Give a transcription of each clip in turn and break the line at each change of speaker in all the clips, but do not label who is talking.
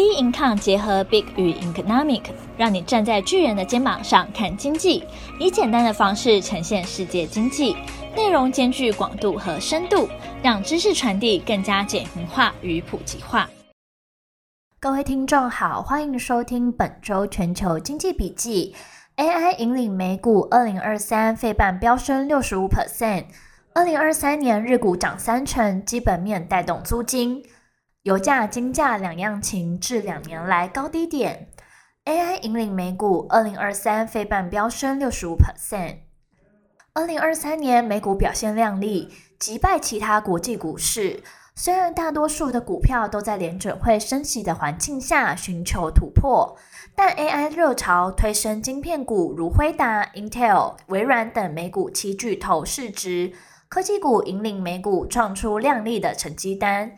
B Income 结合 Big 与 Economic，让你站在巨人的肩膀上看经济，以简单的方式呈现世界经济，内容兼具广度和深度，让知识传递更加简明化与普及化。
各位听众好，欢迎收听本周全球经济笔记。AI 引领美股，二零二三费半飙升六十五 percent，二零二三年日股涨三成，基本面带动租金。油价、金价两样情，至两年来高低点。AI 引领美股，二零二三费半飙升六十五 percent。二零二三年美股表现亮丽，击败其他国际股市。虽然大多数的股票都在联准会升息的环境下寻求突破，但 AI 热潮推升晶片股如辉达、Intel、微软等美股七巨头市值，科技股引领美股创出亮丽的成绩单。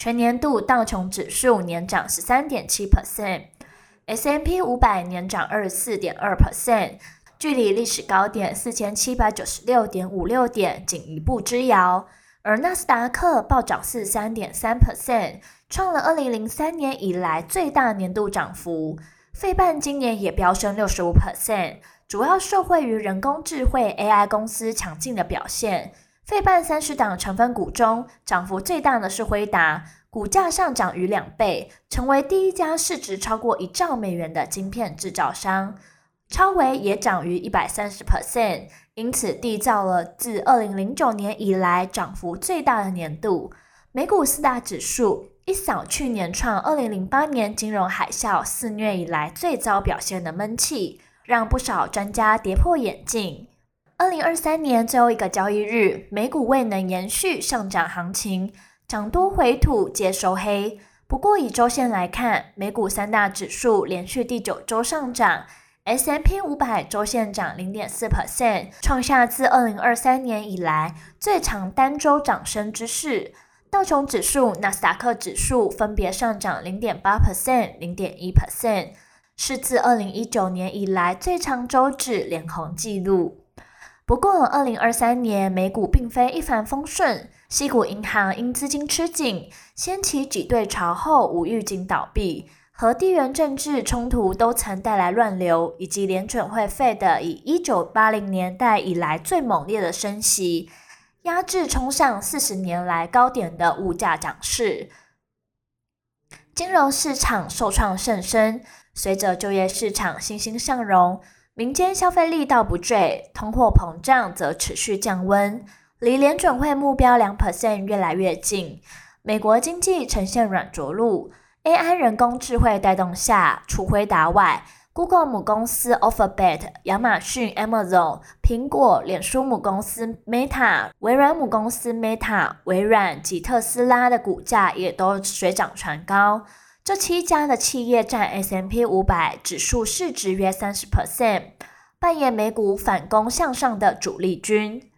全年度道琼指数年涨十三点七 percent，S&P 五百年涨二十四点二 percent，距离历史高点四千七百九十六点五六点仅一步之遥。而纳斯达克暴涨四十三点三 percent，创了二零零三年以来最大年度涨幅。费半今年也飙升六十五 percent，主要受惠于人工智慧 AI 公司强劲的表现。费半三十档成分股中，涨幅最大的是辉达，股价上涨逾两倍，成为第一家市值超过一兆美元的晶片制造商。超微也涨逾一百三十 percent，因此缔造了自二零零九年以来涨幅最大的年度。美股四大指数一扫去年创二零零八年金融海啸肆虐以来最糟表现的闷气，让不少专家跌破眼镜。二零二三年最后一个交易日，美股未能延续上涨行情，涨多回吐皆收黑。不过以周线来看，美股三大指数连续第九周上涨，S&P 五百周线涨零点四 percent，创下自二零二三年以来最长单周涨升之势。道琼指数、纳斯达克指数分别上涨零点八 percent、零点一 percent，是自二零一九年以来最长周指连红纪录。不过，二零二三年美股并非一帆风顺，西谷银行因资金吃紧，掀起挤兑潮后无预警倒闭，和地缘政治冲突都曾带来乱流，以及联准会费的以一九八零年代以来最猛烈的升息，压制冲上四十年来高点的物价涨势，金融市场受创甚深。随着就业市场欣欣向荣。民间消费力道不坠，通货膨胀则持续降温，离联准会目标两 percent 越来越近。美国经济呈现软着陆，AI 人工智慧带动下，除辉达外，Google 母公司 Alphabet、亚马逊 Amazon、苹果、脸书母公司 Meta、微软母公司 Meta、微软及特斯拉的股价也都水涨船高。这七家的企业占 S&P 五百指数市值约三十 percent，扮演美股反攻向上的主力军。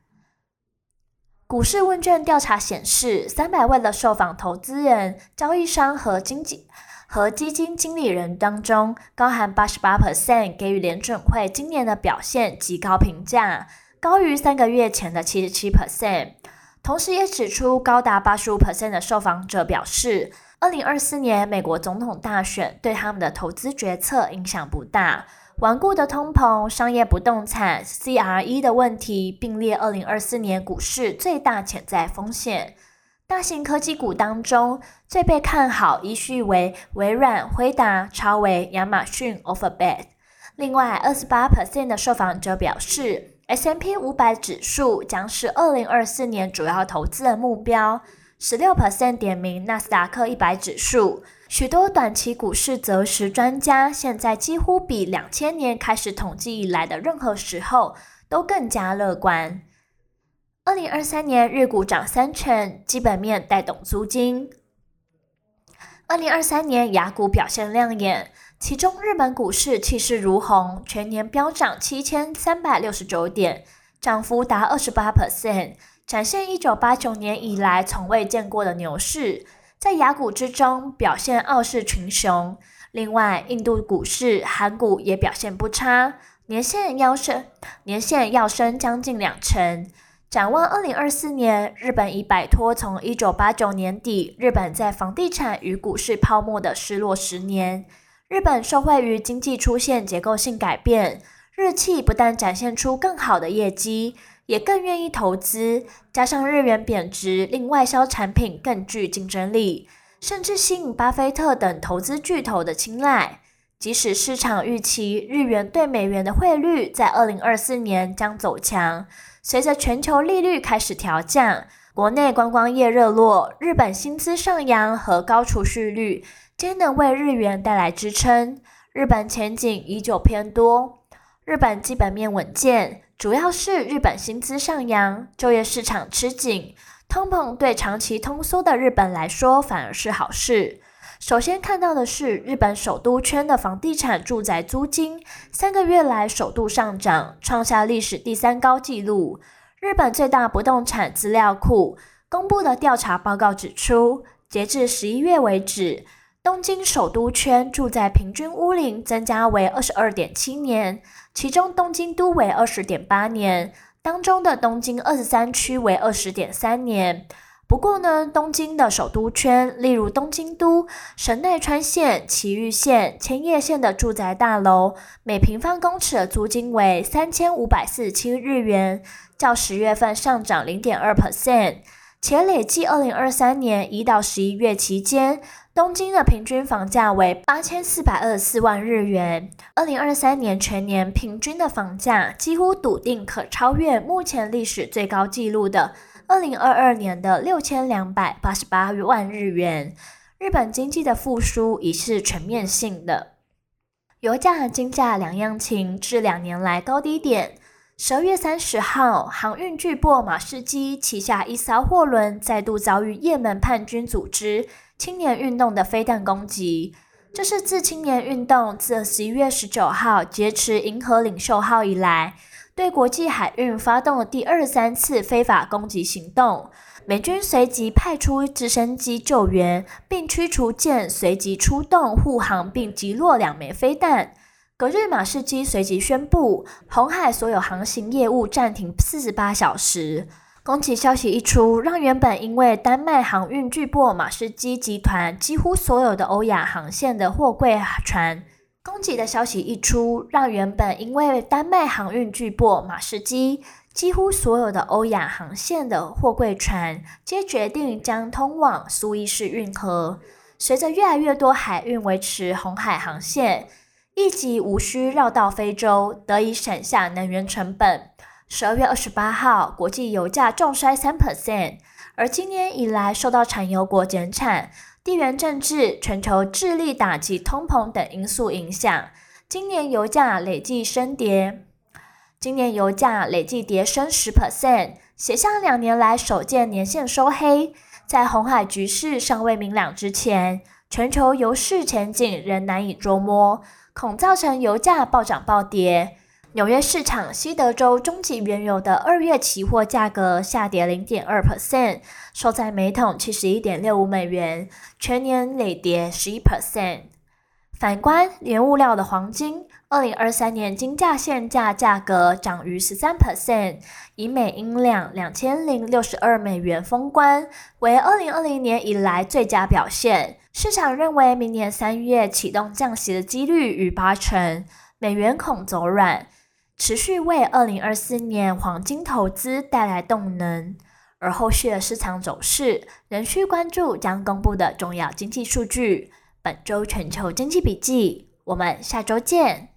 股市问卷调查显示，三百位的受访投资人、交易商和经济和基金经理人当中，高含八十八 percent 给予联准会今年的表现极高评价，高于三个月前的七十七 percent。同时，也指出高达八十五 percent 的受访者表示。二零二四年美国总统大选对他们的投资决策影响不大。顽固的通膨、商业不动产、CRE 的问题并列二零二四年股市最大潜在风险。大型科技股当中最被看好依序为微软、辉达、超微、亚马逊、Alphabet。另外，二十八 percent 的受访者表示，S&P 五百指数将是二零二四年主要投资的目标。十六 percent 点名纳斯达克一百指数，许多短期股市择时专家现在几乎比两千年开始统计以来的任何时候都更加乐观。二零二三年日股涨三成，基本面带动租金。二零二三年雅股表现亮眼，其中日本股市气势如虹，全年飙涨七千三百六十九点，涨幅达二十八 percent。展现一九八九年以来从未见过的牛市，在雅股之中表现傲视群雄。另外，印度股市、韩股也表现不差，年线要升，年线要升将近两成。展望二零二四年，日本已摆脱从一九八九年底日本在房地产与股市泡沫的失落十年。日本受惠于经济出现结构性改变，日企不但展现出更好的业绩，也更愿意投资。加上日元贬值，令外销产品更具竞争力，甚至吸引巴菲特等投资巨头的青睐。即使市场预期日元对美元的汇率在二零二四年将走强，随着全球利率开始调降，国内观光业热络，日本薪资上扬和高储蓄率皆能为日元带来支撑。日本前景依旧偏多。日本基本面稳健，主要是日本薪资上扬，就业市场吃紧，通膨对长期通缩的日本来说反而是好事。首先看到的是，日本首都圈的房地产住宅租金三个月来首度上涨，创下历史第三高纪录。日本最大不动产资料库公布的调查报告指出，截至十一月为止，东京首都圈住宅平均屋龄增加为二十二点七年，其中东京都为二十点八年，当中的东京二十三区为二十点三年。不过呢，东京的首都圈，例如东京都、神奈川县、埼玉县、千叶县的住宅大楼，每平方公尺的租金为三千五百四十七日元，较十月份上涨零点二 percent，且累计二零二三年一到十一月期间，东京的平均房价为八千四百二十四万日元。二零二三年全年平均的房价几乎笃定可超越目前历史最高纪录的。二零二二年的六千两百八十八万日元，日本经济的复苏已是全面性的。油价和、金价两样情，至两年来高低点。十二月三十号，航运巨擘马士基旗下一艘货轮再度遭遇也门叛军组织青年运动的飞弹攻击，这是自青年运动自十一月十九号劫持银河领袖号以来，对国际海运发动的第二三次非法攻击行动，美军随即派出直升机救援，并驱逐舰随即出动护航，并击落两枚飞弹。隔日，马士基随即宣布，红海所有航行业务暂停四十八小时。攻击消息一出，让原本因为丹麦航运巨擘马士基集团几乎所有的欧亚航线的货柜船。攻击的消息一出，让原本因为丹麦航运巨擘马士基几乎所有的欧亚航线的货柜船，皆决定将通往苏伊士运河。随着越来越多海运维持红海航线，以及无需绕道非洲，得以省下能源成本。十二月二十八号，国际油价重摔三 percent，而今年以来受到产油国减产。地缘政治、全球致力打击通膨等因素影响，今年油价累计升跌，今年油价累计跌升十 percent，写下两年来首见年线收黑。在红海局势尚未明朗之前，全球油市前景仍难以捉摸，恐造成油价暴涨暴跌。纽约市场西德州中级原油的二月期货价格下跌零点二 percent，收在每桶七十一点六五美元，全年累跌十一 percent。反观原物料的黄金，二零二三年金价现价价格涨逾十三 percent，以每英两两千零六十二美元封关，为二零二零年以来最佳表现。市场认为明年三月启动降息的几率逾八成，美元恐走软。持续为二零二四年黄金投资带来动能，而后续的市场走势仍需关注将公布的重要经济数据。本周全球经济笔记，我们下周见。